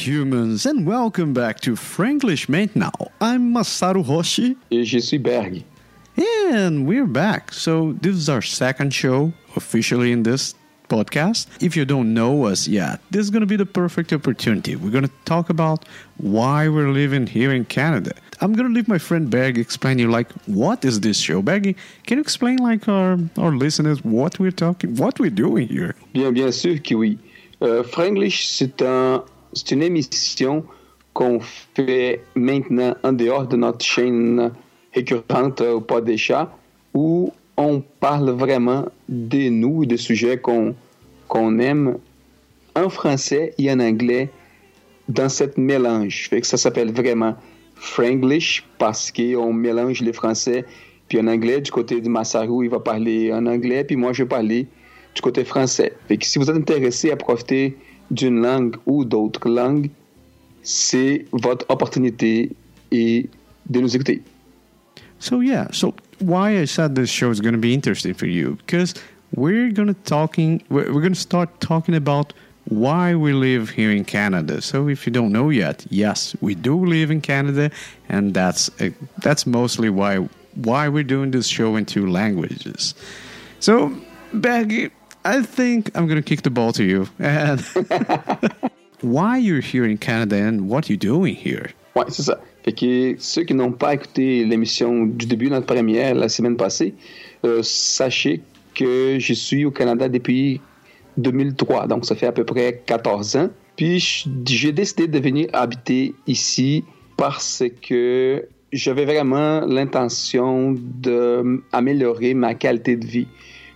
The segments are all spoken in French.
humans, and welcome back to Franglish Now. I'm Masaru Hoshi. Suis Berg. And we're back. So, this is our second show officially in this podcast. If you don't know us yet, this is going to be the perfect opportunity. We're going to talk about why we're living here in Canada. I'm going to leave my friend Berg explain you like what is this show. Berg, can you explain like our our listeners what we're talking, what we're doing here? Bien, bien sûr que oui. Euh, Franglish, c'est un, c'est une émission qu'on fait maintenant en dehors de notre chaîne récurrente au pas des chats, où on parle vraiment de nous, des sujets qu'on qu'on aime en français et en anglais dans cette mélange. Fait que ça s'appelle vraiment Franglish parce qu'on mélange les français puis en anglais. Du côté de Masaru, il va parler en anglais, puis moi, je vais parler du côté français. Fait que si vous êtes intéressé à profiter d'une langue ou d'autres langues, c'est votre opportunité et de nous écouter. So yeah, so why I said this show is going to be interesting for you because we're going to talking we're, going to start talking about why we live here in Canada. So if you don't know yet, yes, we do live in Canada, and that's uh, that's mostly why why we're doing this show in two languages. So, Baggy, I think I'm going to kick the ball to you and why you're here in Canada and what you're doing here? Ouais, c'est ça. Fait que ceux qui n'ont pas écouté l'émission du début notre première la semaine passée, euh, sachez que je suis au Canada depuis 2003, donc ça fait à peu près 14 ans. Puis j'ai décidé de venir habiter ici parce que j'avais vraiment l'intention d'améliorer ma qualité de vie.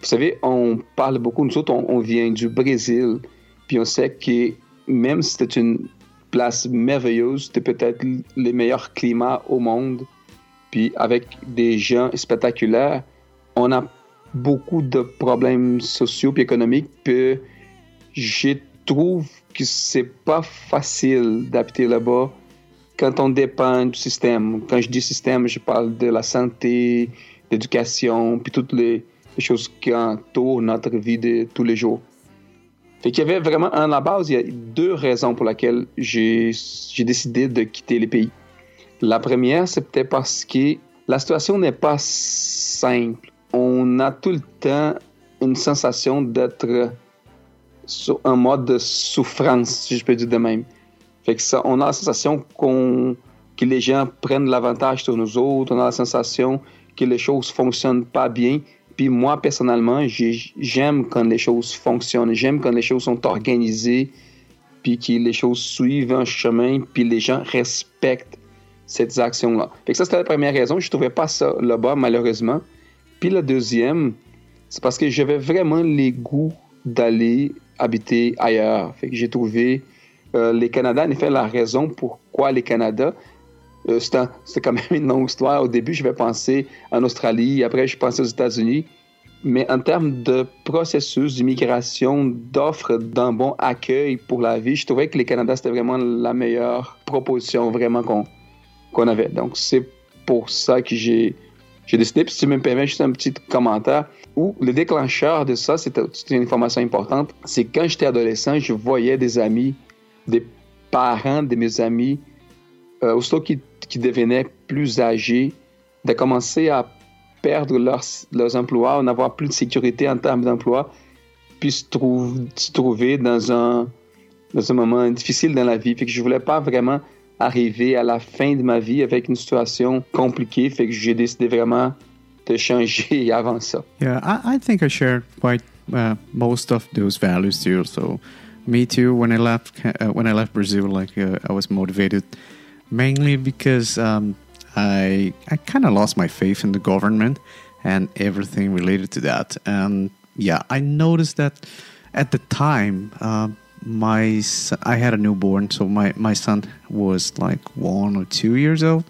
Vous savez, on parle beaucoup, nous autres, on, vient du Brésil, puis on sait que même si c'est une place merveilleuse, c'est peut-être les meilleurs climats au monde, puis avec des gens spectaculaires, on a beaucoup de problèmes sociaux et économiques, puis je trouve que c'est pas facile d'habiter là-bas quand on dépend du système. Quand je dis système, je parle de la santé, l'éducation, puis toutes les, les choses qui entourent notre vie de tous les jours. Fait qu'il y avait vraiment, à la base, deux raisons pour lesquelles j'ai décidé de quitter les pays. La première, c'était parce que la situation n'est pas simple. On a tout le temps une sensation d'être sur un mode de souffrance, si je peux dire de même. Fait que ça, on a la sensation qu'on que les gens prennent l'avantage sur nous autres, on a la sensation que les choses fonctionnent pas bien. Puis moi, personnellement, j'aime quand les choses fonctionnent, j'aime quand les choses sont organisées, puis que les choses suivent un chemin, puis les gens respectent cette action-là. Que ça, c'était la première raison. Je trouvais pas ça là-bas, malheureusement. Puis la deuxième, c'est parce que j'avais vraiment les goûts d'aller habiter ailleurs. J'ai trouvé euh, les Canada, en effet, la raison pourquoi les Canada, euh, c'est quand même une longue histoire. Au début, je vais penser en Australie, après, je pensais aux États-Unis. Mais en termes de processus d'immigration, d'offres d'un bon accueil pour la vie, je trouvais que les Canada, c'était vraiment la meilleure proposition vraiment qu'on qu'on avait. Donc, c'est pour ça que j'ai décidé. Puis, si tu me permets juste un petit commentaire, où le déclencheur de ça, c'était une information importante, c'est quand j'étais adolescent, je voyais des amis, des parents de mes amis, euh, aussitôt qui, qui devenaient plus âgés, de commencer à perdre leurs, leurs emplois, n'avoir plus de sécurité en termes d'emploi, puis se, trouve, se trouver dans un, dans un moment difficile dans la vie. Fait que je voulais pas vraiment arriver à la fin de ma vie avec une situation compliquée. Fait que j'ai décidé vraiment de changer avant ça. Yeah, I, I think I share quite uh, most of those values too. So, me too. When I left, uh, when I left Brazil, like uh, I was motivated mainly because um, I I kind of lost my faith in the government and everything related to that. And yeah, I noticed that at the time. Uh, my son, I had a newborn, so my, my son was like one or two years old,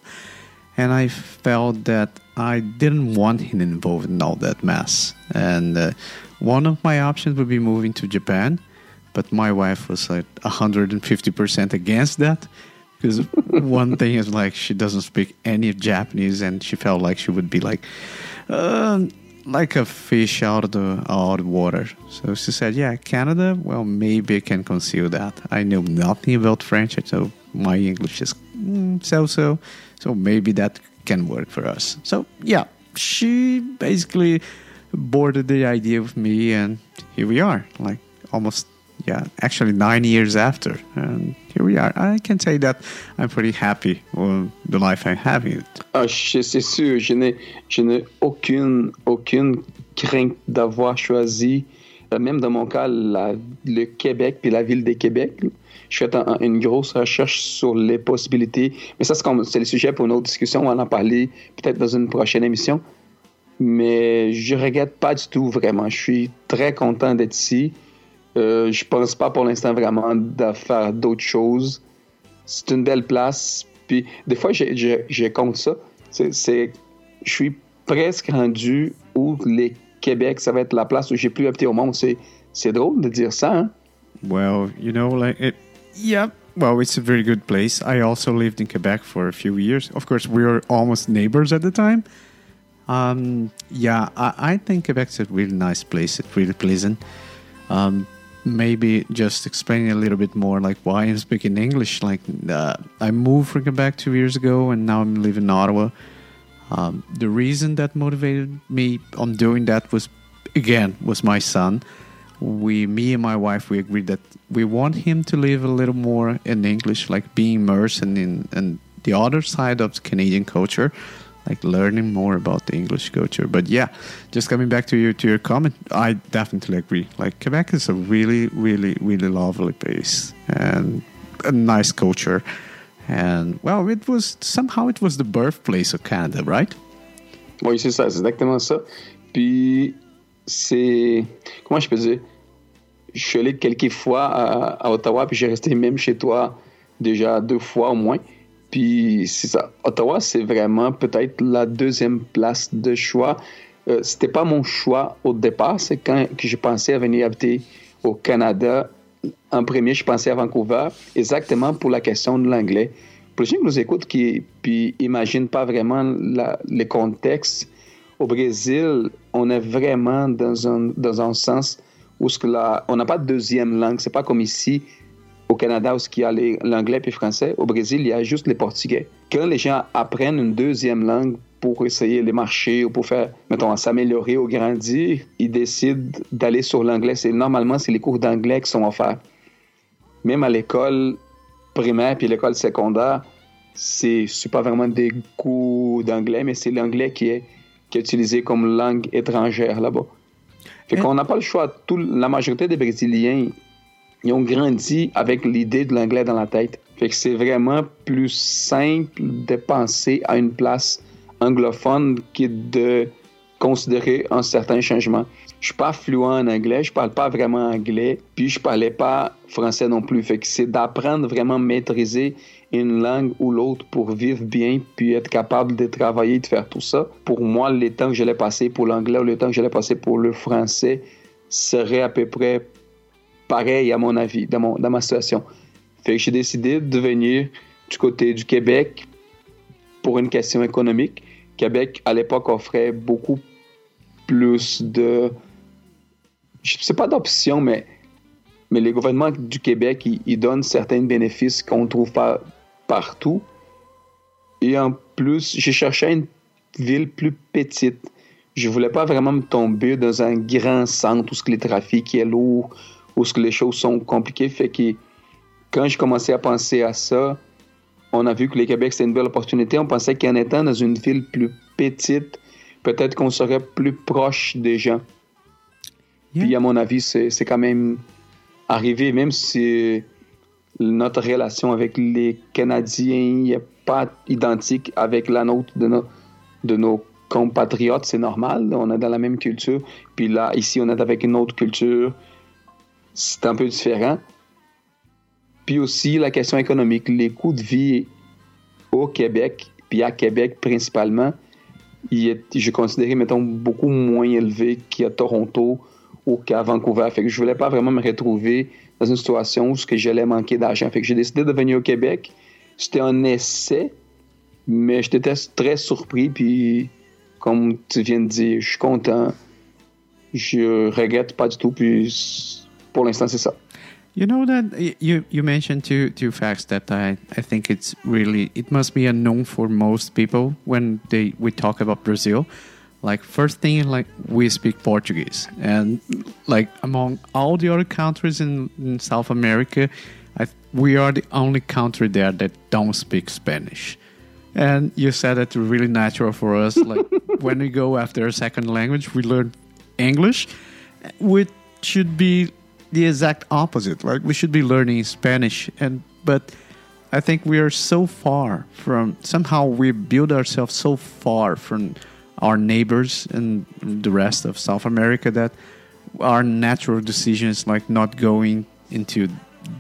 and I felt that I didn't want him involved in all that mess. And uh, one of my options would be moving to Japan, but my wife was like 150% against that because one thing is like she doesn't speak any Japanese, and she felt like she would be like, uh, like a fish out of the out of water. So she said, "Yeah, Canada. Well, maybe I can conceal that. I know nothing about French, so my English is mm, so-so. So maybe that can work for us." So yeah, she basically boarded the idea with me, and here we are. Like almost yeah, actually nine years after, and here we are. I can say that I'm pretty happy with the life. Ah, c'est sûr, je n'ai, je n'ai aucune, aucune crainte d'avoir choisi, euh, même dans mon cas, le Québec puis la ville de Québec. Je fais un, une grosse recherche sur les possibilités, mais ça, c'est, c'est le sujet pour une autre discussion. On va en parler peut-être dans une prochaine émission. Mais je regrette pas du tout, vraiment. Je suis très content d'être ici. Euh, je pense pas pour l'instant vraiment de faire d'autres choses. C'est une belle place. Puis des fois, je, je, je compte ça. C'est, je suis presque rendu où les Québec, ça va être la place où j'ai plus habité au monde. C'est, c'est drôle de dire ça. Hein? Well, you know, like it, yeah. Well, it's a very good place. I also lived in Quebec for a few years. Of course, we were almost neighbors at the time. Um, yeah, I, I think Quebec's a really nice place. It's really pleasant. Um, maybe just explaining a little bit more like why I'm speaking English. Like uh, I moved from Quebec two years ago, and now I'm living in Ottawa. Um, the reason that motivated me on doing that was, again, was my son. We, me and my wife, we agreed that we want him to live a little more in English, like being immersed in, in, in the other side of Canadian culture like learning more about the English culture. But yeah, just coming back to your to your comment, I definitely agree. Like Quebec is a really, really, really lovely place and a nice culture. And well, it was somehow it was the birthplace of Canada, right? Oui, c'est ça, exactement ça. Puis c'est comment je peux dire Je suis allé quelques fois à, à Ottawa, puis j'ai resté même chez toi déjà deux fois au moins. Puis c'est ça. Ottawa, c'est vraiment peut-être la deuxième place de choix. Euh, c'était pas mon choix au départ. C'est quand que je pensais à venir habiter au Canada. En premier, je pensais à Vancouver, exactement pour la question de l'anglais. Pour les gens qui nous écoutent, qui puis imaginent pas vraiment la, le contexte, au Brésil, on est vraiment dans un, dans un sens où on n'a pas de deuxième langue. C'est pas comme ici au Canada, où il y a l'anglais et le français, au Brésil, il y a juste le portugais. Quand les gens apprennent une deuxième langue pour essayer les marchés ou pour faire, mettons, s'améliorer ou grandir, ils décident d'aller sur l'anglais. C'est normalement c'est les cours d'anglais qui sont offerts. Même à l'école primaire puis l'école secondaire, c'est c'est pas vraiment des cours d'anglais, mais c'est l'anglais qui est qui est utilisé comme langue étrangère là-bas. Fait qu'on n'a pas le choix. Tout, la majorité des Brésiliens ils ont grandi avec l'idée de l'anglais dans la tête. Fait que c'est vraiment plus simple de penser à une place anglophone que de considérer un certain changement. Je suis pas fluent en anglais, je parle pas vraiment anglais, puis je parlais pas français non plus. Fait que c'est d'apprendre vraiment à maîtriser une langue ou l'autre pour vivre bien, puis être capable de travailler, de faire tout ça. Pour moi, les temps que j'allais passer pour l'anglais ou les temps que j'allais passer pour le français seraient à peu près pareil, à mon avis, dans, mon, dans ma situation. Fait que j'ai décidé de venir du côté du Québec pour une question économique. Québec, à l'époque, offrait beaucoup plus de. Je sais pas d'options, mais, mais les gouvernements du Québec, ils, donnent certains bénéfices qu'on ne trouve pas partout. Et en plus, j'ai cherché une ville plus petite. Je voulais pas vraiment me tomber dans un grand centre où le trafic est lourd, où les choses sont compliquées. Fait que quand j'ai commencé à penser à ça, on a vu que le Québec, c'est une belle opportunité. On pensait qu'en étant dans une ville plus petite, peut-être qu'on serait plus proche des gens. Puis, à mon avis, c'est quand même arrivé, même si notre relation avec les Canadiens n'est pas identique avec la nôtre de, nos, de nos compatriotes, c'est normal. On est dans la même culture. Puis là, ici, on est avec une autre culture c'est un peu différent. Puis aussi la question économique, les coûts de vie au Québec, puis à Québec principalement, est, je considérais, mettons, beaucoup moins élevé qu'à Toronto ou qu'à Vancouver. Fait que je voulais pas vraiment me retrouver dans une situation où j'allais manquer d'argent. Fait que j'ai décidé de venir au Québec. C'était un essai, mais j'étais très surpris puis comme tu viens de dire, je suis content. Je regrette pas du tout. Puis c'est. You know that you you mentioned two two facts that I I think it's really it must be unknown for most people when they we talk about Brazil. Like first thing, like we speak Portuguese, and like among all the other countries in, in South America, I, we are the only country there that don't speak Spanish. And you said it's really natural for us. Like when we go after a second language, we learn English, which should be the exact opposite. Like we should be learning Spanish, and but I think we are so far from somehow we build ourselves so far from our neighbors and the rest of South America that our natural decision is like not going into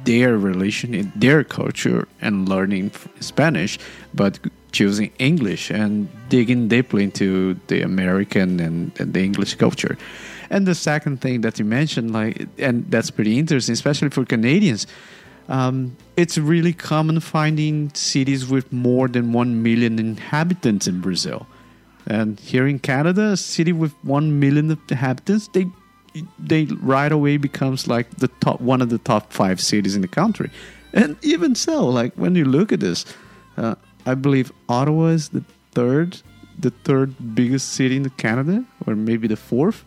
their relation in their culture and learning Spanish, but choosing English and digging deeply into the American and, and the English culture. And the second thing that you mentioned, like, and that's pretty interesting, especially for Canadians. Um, it's really common finding cities with more than 1 million inhabitants in Brazil. And here in Canada, a city with 1 million inhabitants, they they right away becomes like the top one of the top five cities in the country. And even so, like when you look at this, uh, I believe Ottawa is the third, the third biggest city in Canada, or maybe the fourth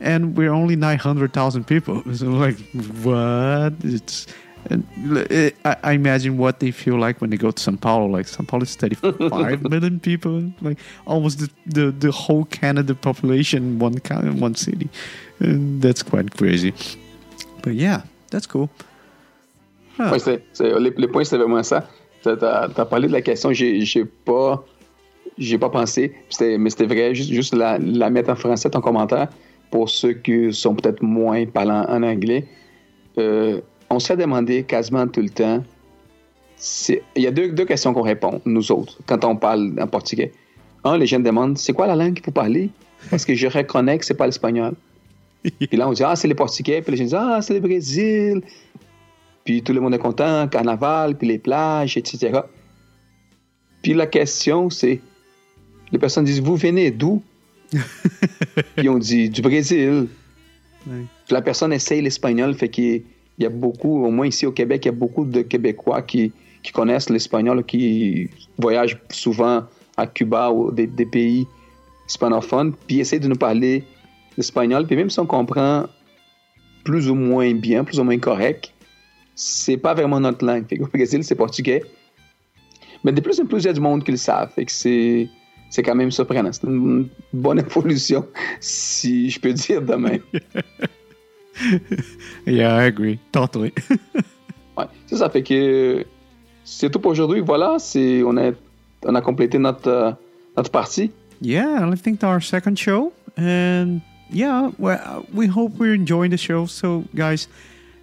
and we're only 900,000 people. So like, what? It's and it, I, I, imagine what they feel like when they go to Sao Paulo. Like Sao Paulo is 35 million people, like almost the, the, the whole Canada population in one in one city, and that's quite crazy. But yeah, that's cool. Huh. Ouais, c'est, c'est, les, les points, c'est vraiment ça. Tu as, parlé de la question, j'ai, j'ai pas, j'ai pas pensé, c'était, mais c'était vrai, juste, juste la, la mettre en français, ton commentaire. Pour ceux qui sont peut-être moins parlants en anglais, euh, on s'est demandé quasiment tout le temps. Il y a deux, questions qu'on répond, nous autres, quand on parle en portugais. Un, les gens demandent c'est quoi la langue qu'il faut parler? Parce que je reconnais que c'est pas l'espagnol. Puis là, on dit ah, c'est le portugais. Puis les gens disent ah, c'est le Brésil. Puis tout le monde est content, carnaval, puis les plages, etc. Puis la question, c'est les personnes disent vous venez d'où? Puis on dit du Brésil. La personne essaye l'espagnol, fait qu'il y a beaucoup, au moins ici au Québec, il y a beaucoup de Québécois qui, qui connaissent l'espagnol, qui voyagent souvent à Cuba ou des, des pays hispanophones, puis essayent de nous parler l'espagnol. Puis même si on comprend plus ou moins bien, plus ou moins correct, c'est pas vraiment notre langue. Fait au Brésil, c'est portugais. Mais de plus en plus, il y a du monde qui le savent. Fait que c'est c'est quand même surprenant. C'est une bonne évolution, si je peux dire de même. yeah, I agree. Totally. ouais, ça, ça fait que c'est tout pour aujourd'hui. Voilà, c'est, on, a, on a complété notre, uh, notre partie. Yeah, I think our second show. And yeah, well, we hope we're enjoying the show. So, guys,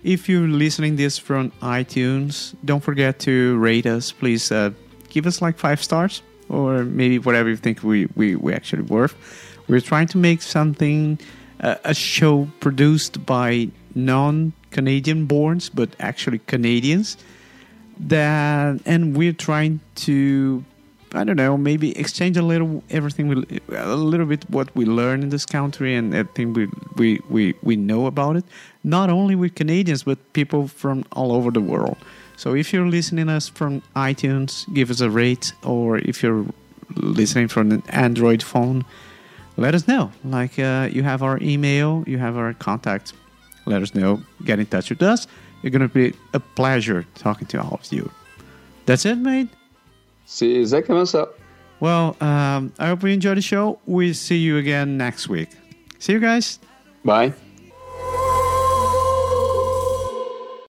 if you're listening this from iTunes, don't forget to rate us. Please uh, give us like five stars or maybe whatever you think we, we, we actually worth. We're trying to make something, uh, a show produced by non Canadian borns, but actually Canadians. That and we're trying to, I don't know, maybe exchange a little everything we, a little bit what we learn in this country and everything we we we, we know about it. Not only with Canadians, but people from all over the world. So if you're listening us from iTunes, give us a rate, or if you're listening from an Android phone, let us know. Like uh, you have our email, you have our contact. Let us know. Get in touch with us. It's going to be a pleasure talking to all of you. That's it, mate. C'est exactement ça. Well, um, I hope you enjoyed the show. We'll see you again next week. See you guys. Bye.